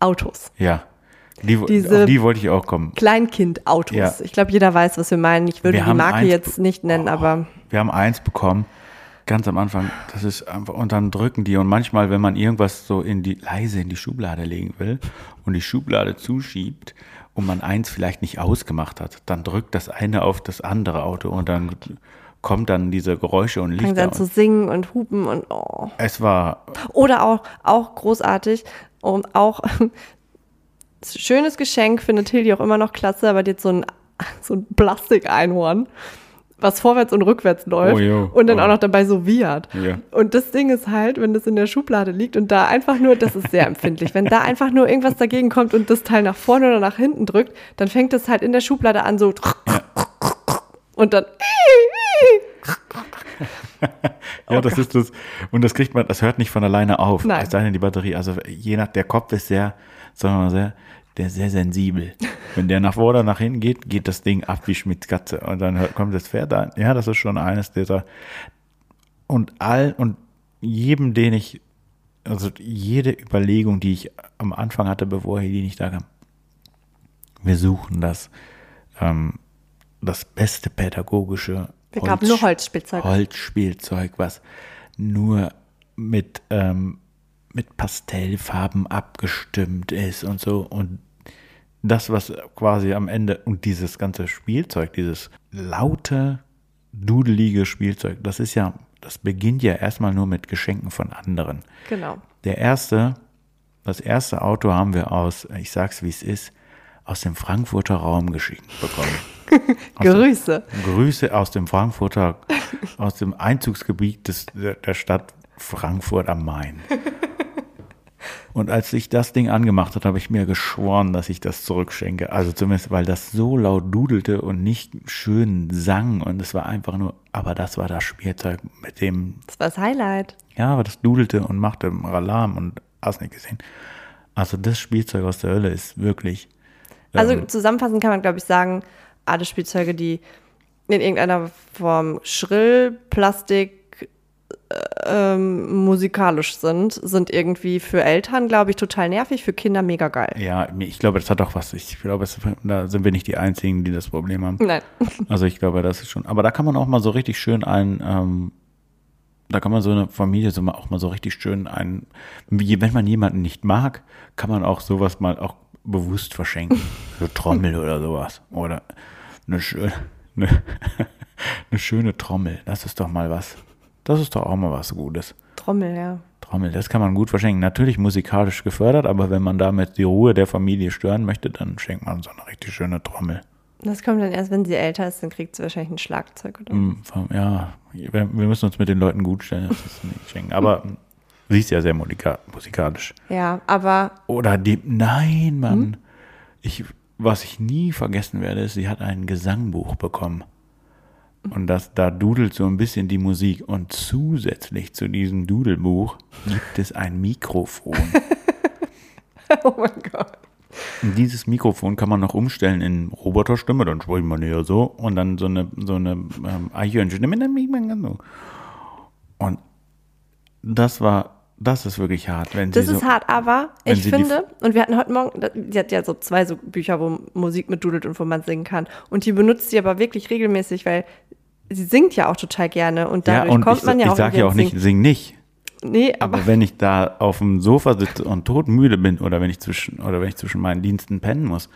Autos. Ja. Die, Diese- auf die wollte ich auch kommen. Kleinkind-Autos. Ja. Ich glaube, jeder weiß, was wir meinen. Ich würde Wir die Marke jetzt nicht nennen, Oh. aber Wir haben eins bekommen, ganz am Anfang. Das ist einfach, und dann drücken die. Und manchmal, wenn man irgendwas so in die, leise in die Schublade legen will und die Schublade zuschiebt und man eins vielleicht nicht ausgemacht hat, dann drückt das eine auf das andere Auto und dann kommt dann diese Geräusche und Lichter. dann zu singen und hupen und oh. es war, Oder auch, auch großartig und auch schönes Geschenk findet Hildi auch immer noch klasse, aber die hat so ein, so ein Plastikeinhorn, was vorwärts und rückwärts läuft Oh, jo. und dann Oh. auch noch dabei so wiehert. Ja. Und das Ding ist halt, wenn das in der Schublade liegt und da einfach nur, das ist sehr empfindlich, wenn da einfach nur irgendwas dagegen kommt und das Teil nach vorne oder nach hinten drückt, dann fängt es halt in der Schublade an so und dann Ja, das ist das. Und das kriegt man, das hört nicht von alleine auf. Nein. Es sei denn, die Batterie. Also je nach, der Kopf ist sehr, sagen wir mal sehr, der ist sehr sensibel. Wenn der nach vorne oder nach hinten geht, geht das Ding ab wie Schmitz Katze. Und dann hört- kommt das Pferd an. Ja, das ist schon eines dieser. Und all, und jedem, den ich, also jede Überlegung, die ich am Anfang hatte, bevor die nicht da kam, wir suchen das, ähm, das beste pädagogische Wir gaben nur Holzspielzeug. Holzspielzeug, was nur mit, ähm, mit Pastellfarben abgestimmt ist und so. Und das, was quasi am Ende, und dieses ganze Spielzeug, dieses laute, dudelige Spielzeug, das ist ja, das beginnt ja erstmal nur mit Geschenken von anderen. genau. Der erste, das erste Auto haben wir aus, ich sag's wie es ist, aus dem Frankfurter Raum geschickt bekommen. Aus dem- Grüße. Grüße aus dem Frankfurter, aus dem Einzugsgebiet des, der Stadt Frankfurt am Main. Und als ich das Ding angemacht habe, habe ich mir geschworen, dass ich das zurückschenke. Also zumindest, weil das so laut dudelte und nicht schön sang. Und es war einfach nur, aber das war das Spielzeug, mit dem Das war das Highlight. ja, aber das dudelte und machte Alarm und hast nicht gesehen. Also das Spielzeug aus der Hölle ist wirklich. Also ähm, zusammenfassend kann man, glaube ich, sagen, alle Spielzeuge, die in irgendeiner Form schrill, Plastik, äh, ähm, musikalisch sind, sind irgendwie für Eltern, glaube ich, total nervig, für Kinder mega geil. ja, ich glaube, das hat auch was. Ich glaube, es, da sind wir nicht die Einzigen, die das Problem haben. Nein. Also ich glaube, das ist schon. Aber da kann man auch mal so richtig schön ein, ähm, da kann man so eine Familie so mal auch mal so richtig schön ein, wie, wenn man jemanden nicht mag, kann man auch sowas mal auch bewusst verschenken. So Trommel oder sowas. Oder eine schöne, eine, eine schöne Trommel. Das ist doch mal was. Das ist doch auch mal was Gutes. Trommel, ja. Trommel, das kann man gut verschenken. Natürlich musikalisch gefördert, aber wenn man damit die Ruhe der Familie stören möchte, dann schenkt man so eine richtig schöne Trommel. Das kommt dann erst, wenn sie älter ist, dann kriegt sie wahrscheinlich ein Schlagzeug oder Mm, Ja, wir müssen uns mit den Leuten gut stellen. Das ist nicht schenken. Aber sie ist ja sehr musika musikalisch. Ja, aber Oder die, nein, Mann. Ich, was ich nie vergessen werde, ist, sie hat ein Gesangbuch bekommen. Und das, da dudelt so ein bisschen die Musik. Und zusätzlich zu diesem Dudelbuch gibt es ein Mikrofon. oh mein Gott. Und dieses Mikrofon kann man noch umstellen in Roboterstimme, dann spricht man eher so und dann so eine, so eine ähm, so. Und das war, das ist wirklich hart. Wenn Das sie ist so, hart, aber ich finde, und wir hatten heute Morgen, sie hat ja so zwei so Bücher, wo Musik mit dudelt und wo man singen kann. Und die benutzt sie aber wirklich regelmäßig, weil sie singt ja auch total gerne und Ja, dadurch und kommt ich, man ja ich auch sage ja auch nicht, sing nicht. Nee, aber, Aber wenn ich da auf dem Sofa sitze und todmüde bin oder wenn ich zwischen oder wenn ich zwischen meinen Diensten pennen muss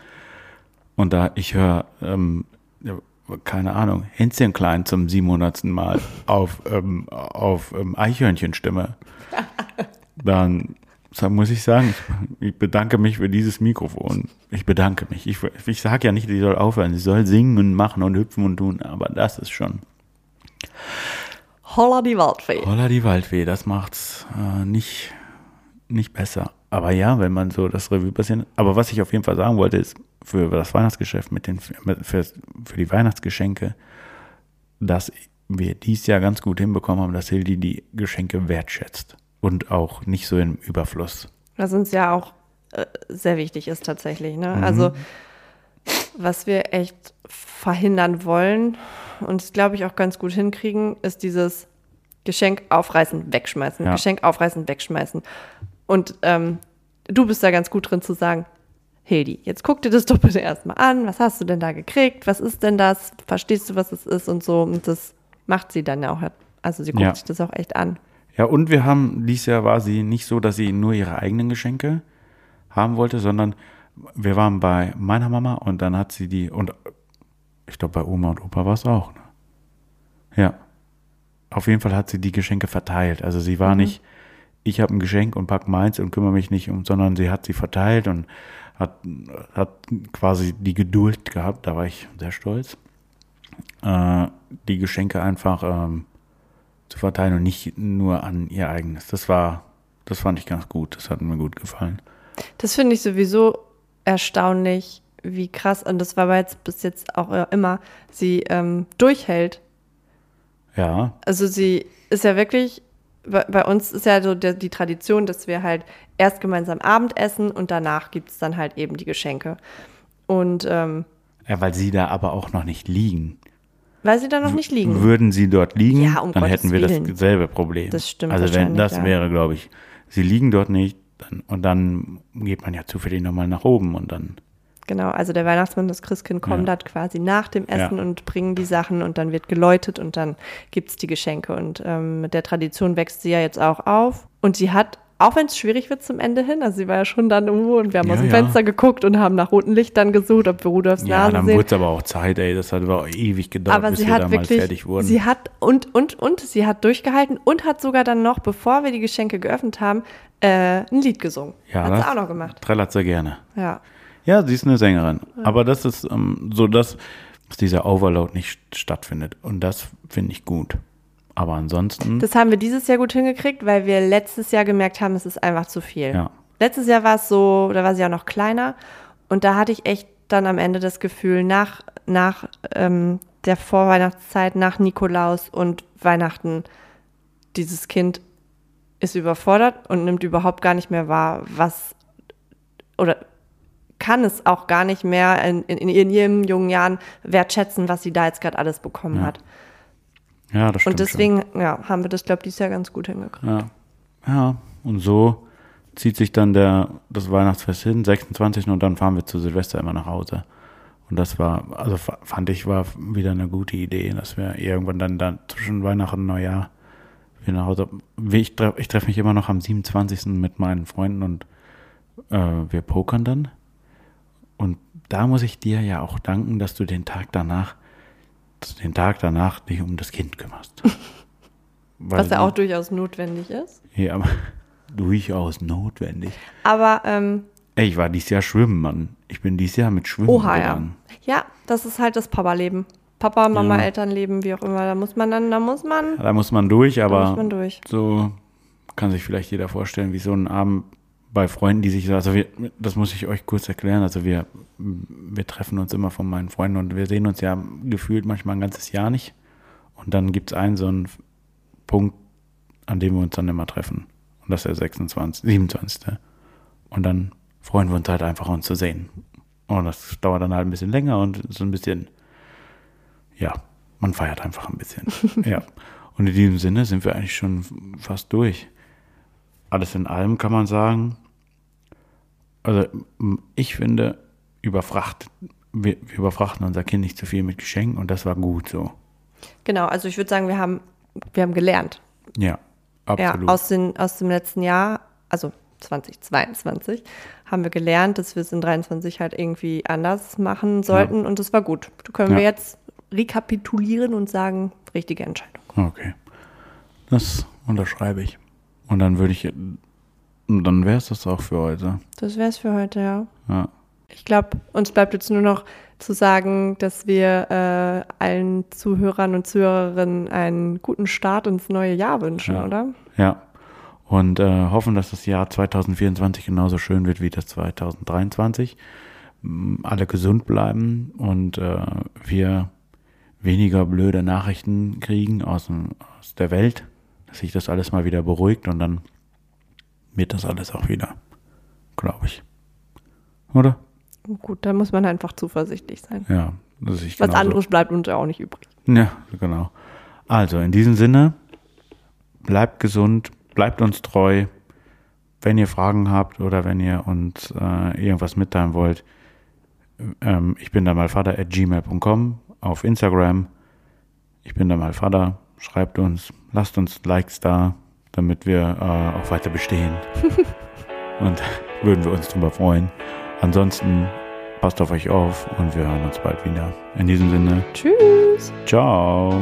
und da ich höre ähm, ja, keine Ahnung Hänschen klein zum 700. Mal auf ähm, auf ähm, Eichhörnchenstimme, dann muss ich sagen, ich, bedanke mich für dieses Mikrofon. Ich bedanke mich. Ich, ich sage ja nicht, sie soll aufhören. Sie soll singen und machen und hüpfen und tun, aber das ist schon. holla die Waldfee. Holla die Waldweh, das macht's äh, nicht, nicht besser. Aber ja, wenn man so das Revue passiert. Aber was ich auf jeden Fall sagen wollte, ist für das Weihnachtsgeschäft mit den für, für die Weihnachtsgeschenke, dass wir dies Jahr ganz gut hinbekommen haben, dass Hildi die Geschenke wertschätzt und auch nicht so im Überfluss. Was uns ja auch äh, sehr wichtig ist tatsächlich. Ne? Mhm. Also was wir echt verhindern wollen und es glaube ich auch ganz gut hinkriegen, ist dieses Geschenk aufreißen, wegschmeißen. Ja. Geschenk aufreißen, wegschmeißen. Und ähm, du bist da ganz gut drin zu sagen, Hildi, jetzt guck dir das doch bitte erstmal an. Was hast du denn da gekriegt? Was ist denn das? Verstehst du, was es ist und so? Und das macht sie dann ja auch. Also sie guckt Ja. sich das auch echt an. Ja, und wir haben, dieses Jahr war sie nicht so, dass sie nur ihre eigenen Geschenke haben wollte, sondern wir waren bei meiner Mama und dann hat sie die, und ich glaube bei Oma und Opa war es auch, ne? Ja. Auf jeden Fall hat sie die Geschenke verteilt. Also sie war nicht, ich habe ein Geschenk und pack meins und kümmere mich nicht um, sondern sie hat sie verteilt und hat, hat quasi die Geduld gehabt, da war ich sehr stolz, äh, die Geschenke einfach ähm, zu verteilen und nicht nur an ihr eigenes. Das war, das fand ich ganz gut. Das hat mir gut gefallen. Das finde ich sowieso erstaunlich, wie krass, und das war aber jetzt bis jetzt auch immer, sie ähm, durchhält. Ja, Also sie ist ja wirklich, bei, bei uns ist ja so der, die Tradition, dass wir halt erst gemeinsam Abendessen und danach gibt es dann halt eben die Geschenke. Und ähm, ja, weil sie da aber auch noch nicht liegen. Weil sie da noch nicht liegen. Würden sie dort liegen, Ja, um dann Gottes hätten wir Willen. dasselbe Problem. Das stimmt Also wenn das ja. wäre, glaube ich, sie liegen dort nicht dann, und dann geht man ja zufällig nochmal nach oben und dann. Genau, also der Weihnachtsmann und das Christkind kommen Ja. dann quasi nach dem Essen Ja. und bringen die Sachen und dann wird geläutet und dann gibt es die Geschenke. Und ähm, mit der Tradition wächst sie ja jetzt auch auf. Und sie hat, auch wenn es schwierig wird zum Ende hin, also sie war ja schon dann irgendwo und wir haben Ja, aus dem ja. Fenster geguckt und haben nach roten Lichtern gesucht, ob wir Rudolfs Ja, Nase dann sehen. wurde es aber auch Zeit, ey. Das hat aber auch ewig gedauert, Aber bis sie wir hat wirklich, fertig wurden. sie hat und, und, und, sie hat durchgehalten und hat sogar dann noch, bevor wir die Geschenke geöffnet haben, äh, ein Lied gesungen. ja, hat sie auch noch gemacht. Trällert sie gerne. Ja. Ja, sie ist eine Sängerin. Aber das ist ähm, so, dass dieser Overload nicht stattfindet. Und das finde ich gut. Aber ansonsten, Das haben wir dieses Jahr gut hingekriegt, weil wir letztes Jahr gemerkt haben, es ist einfach zu viel. ja. Letztes Jahr war es so, da war sie auch noch kleiner und da hatte ich echt dann am Ende das Gefühl, nach, nach ähm, der Vorweihnachtszeit, nach Nikolaus und Weihnachten, dieses Kind ist überfordert und nimmt überhaupt gar nicht mehr wahr, was oder kann es auch gar nicht mehr in, in, in ihren jungen Jahren wertschätzen, was sie da jetzt gerade alles bekommen Ja, hat. Ja, das stimmt. Und deswegen ja, haben wir das, glaube ich, dieses Jahr ganz gut hingekriegt. Schon. Ja. ja, und so zieht sich dann der, das Weihnachtsfest hin, 26. und dann fahren wir zu Silvester immer nach Hause. Und das war, also fa- fand ich, war wieder eine gute Idee, dass wir irgendwann dann, dann zwischen Weihnachten und Neujahr wieder nach Hause. Ich treffe treff mich immer noch am 27. mit meinen Freunden und äh, wir pokern dann. Und da muss ich dir ja auch danken, dass du den Tag danach, den Tag danach dich um das Kind kümmerst. Was ja auch durchaus notwendig ist. ja, aber durchaus notwendig. Aber ähm, ich war dieses Jahr schwimmen, Mann. Ich bin dieses Jahr mit Schwimmen Oha, ja. gegangen. Ja, das ist halt das Papa-Leben. Papa, Mama, Ja. Elternleben, wie auch immer. Da muss man dann, da muss man, Da muss man durch, da aber muss man durch. so kann sich vielleicht jeder vorstellen, wie so ein Abend bei Freunden, die sich, so- also wir, das muss ich euch kurz erklären, also wir, wir treffen uns immer von meinen Freunden und wir sehen uns ja gefühlt manchmal ein ganzes Jahr nicht und dann gibt es einen so einen Punkt, an dem wir uns dann immer treffen und das ist der 26., 27. Und dann freuen wir uns halt einfach, uns zu sehen. Und das dauert dann halt ein bisschen länger und so ein bisschen, ja, man feiert einfach ein bisschen. ja. Und in diesem Sinne sind wir eigentlich schon fast durch. Alles in allem kann man sagen, also ich finde, überfracht, wir, wir überfrachten unser Kind nicht zu viel mit Geschenken und das war gut so. Genau, also ich würde sagen, wir haben, wir haben gelernt. Ja, absolut. Ja, aus, den, aus dem letzten Jahr, also 2022, haben wir gelernt, dass wir es in 23 halt irgendwie anders machen sollten und das war gut. Da können wir Ja. jetzt rekapitulieren und sagen, richtige Entscheidung. Okay. Das unterschreibe ich. Und dann würde ich, und dann wäre es das auch für heute. Das wäre es für heute, ja. Ja. Ich glaube, uns bleibt jetzt nur noch zu sagen, dass wir äh, allen Zuhörern und Zuhörerinnen einen guten Start ins neue Jahr wünschen, Ja. oder? Ja. Und äh, hoffen, dass das Jahr 2024 genauso schön wird wie das 2023. M, Alle gesund bleiben und äh, wir weniger blöde Nachrichten kriegen aus, dem, aus der Welt, dass sich das alles mal wieder beruhigt und dann wird das alles auch wieder, glaube ich. Oder? Gut, da muss man einfach zuversichtlich sein. Ja. Dass ich Was genauso- anderes bleibt uns ja auch nicht übrig. Ja, genau. Also in diesem Sinne, bleibt gesund, bleibt uns treu. Wenn ihr Fragen habt oder wenn ihr uns äh, irgendwas mitteilen wollt, ähm, ich bin da mal Vater at gmail.com auf Instagram. Ich bin da mal Vater. Schreibt uns, lasst uns Likes da, damit wir äh, auch weiter bestehen. und würden wir uns drüber freuen. Ansonsten passt auf euch auf und wir hören uns bald wieder. In diesem Sinne, Tschüss. ciao.